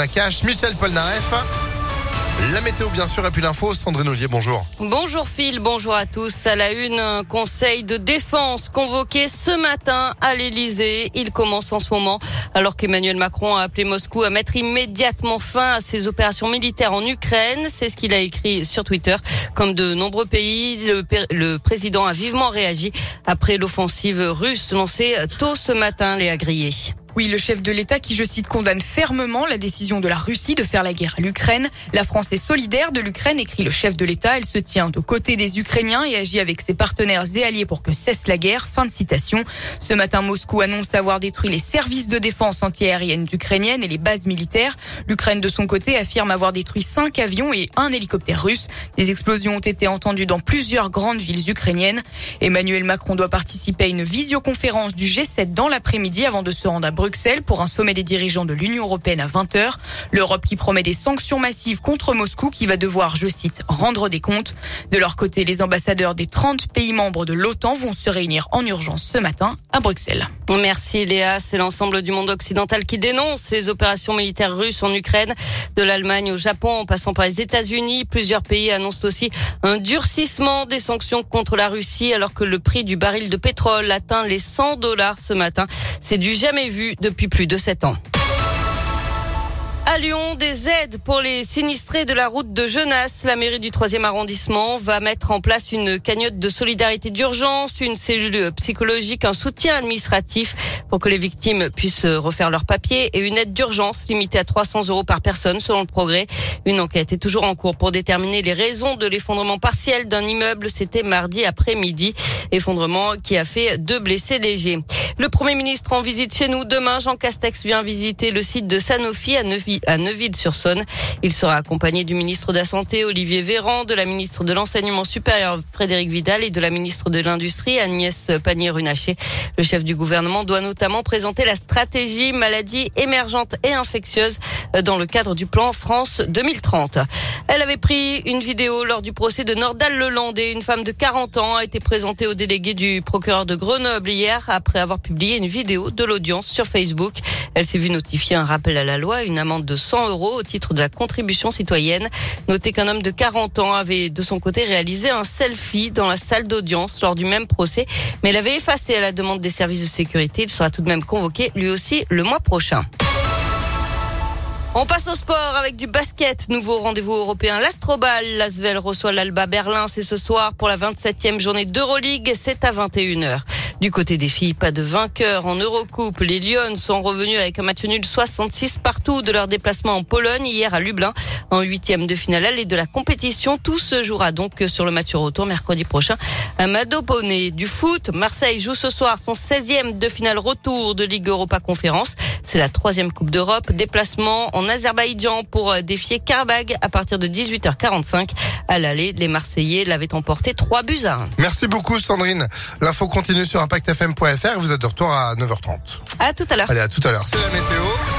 Michel Polnareff. La météo, bien sûr, et puis l'info. Sandrine Ollier, bonjour. Bonjour Phil, bonjour à tous. À la une, un conseil de défense convoqué ce matin à l'Elysée. Il commence en ce moment alors qu'Emmanuel Macron a appelé Moscou à mettre immédiatement fin à ses opérations militaires en Ukraine. C'est ce qu'il a écrit sur Twitter. Comme de nombreux pays, le, président a vivement réagi après l'offensive russe lancée tôt ce matin, les Grillé. Oui, le chef de l'État qui, je cite, condamne fermement la décision de la Russie de faire la guerre à l'Ukraine. La France est solidaire de l'Ukraine, écrit le chef de l'État. Elle se tient aux côtés des Ukrainiens et agit avec ses partenaires et alliés pour que cesse la guerre. Fin de citation. Ce matin, Moscou annonce avoir détruit les services de défense antiaérienne ukrainienne et les bases militaires. L'Ukraine, de son côté, affirme avoir détruit cinq avions et un hélicoptère russe. Des explosions ont été entendues dans plusieurs grandes villes ukrainiennes. Emmanuel Macron doit participer à une visioconférence du G7 dans l'après-midi avant de se rendre à Bruxelles pour un sommet des dirigeants de l'Union européenne à 20h. L'Europe qui promet des sanctions massives contre Moscou qui va devoir, je cite, rendre des comptes. De leur côté, les ambassadeurs des 30 pays membres de l'OTAN vont se réunir en urgence ce matin à Bruxelles. Merci Léa. C'est l'ensemble du monde occidental qui dénonce les opérations militaires russes en Ukraine, de l'Allemagne au Japon en passant par les États-Unis. Plusieurs pays annoncent aussi un durcissement des sanctions contre la Russie alors que le prix du baril de pétrole atteint les 100 dollars ce matin. C'est du jamais vu depuis plus de sept ans. À Lyon, des aides pour les sinistrés de la route de Genasse. La mairie du 3e arrondissement va mettre en place une cagnotte de solidarité d'urgence, une cellule psychologique, un soutien administratif pour que les victimes puissent refaire leurs papiers et une aide d'urgence limitée à 300 euros par personne selon le progrès. Une enquête est toujours en cours pour déterminer les raisons de l'effondrement partiel d'un immeuble. C'était mardi après-midi. Effondrement qui a fait deux blessés légers. Le Premier ministre en visite chez nous demain. Jean Castex vient visiter le site de Sanofi à Neuville-sur-Saône. Il sera accompagné du ministre de la Santé Olivier Véran, de la ministre de l'Enseignement supérieur Frédéric Vidal et de la ministre de l'Industrie Agnès Pannier-Runacher. Le chef du gouvernement doit notamment présenter la stratégie maladie émergente et infectieuse dans le cadre du plan France 2030. Elle avait pris une vidéo lors du procès de Nordal Lelandais. Une femme de 40 ans a été présentée au délégué du procureur de Grenoble hier après avoir publié une vidéo de l'audience sur Facebook. Elle s'est vue notifier un rappel à la loi, une amende de 100 euros au titre de la contribution citoyenne. Notez qu'un homme de 40 ans avait de son côté réalisé un selfie dans la salle d'audience lors du même procès, mais il avait effacé à la demande des services de sécurité. Il sera tout de même convoqué lui aussi le mois prochain. On passe au sport avec du basket. Nouveau rendez-vous européen. L'Astrobal. L'Asvel reçoit l'Alba Berlin. C'est ce soir pour la 27e journée d'Euroleague. C'est à 21h. Du côté des filles, pas de vainqueur en Eurocoupe. Les Lyonnes sont revenus avec un match nul 66 partout de leur déplacement en Pologne hier à Lublin en huitième de finale et de la compétition. Tout se jouera donc sur le match retour mercredi prochain à Madopone. Du foot, Marseille joue ce soir son 16e de finale retour de Ligue Europa Conférence. C'est la troisième Coupe d'Europe. Déplacement en Azerbaïdjan pour défier Karbag à partir de 18h45. À l'aller, les Marseillais l'avaient emporté 3 buts à 1. Merci beaucoup Sandrine. L'info continue sur impactfm.fr. Vous êtes de retour à 9h30. À tout à l'heure. Allez, à tout à l'heure. C'est la météo.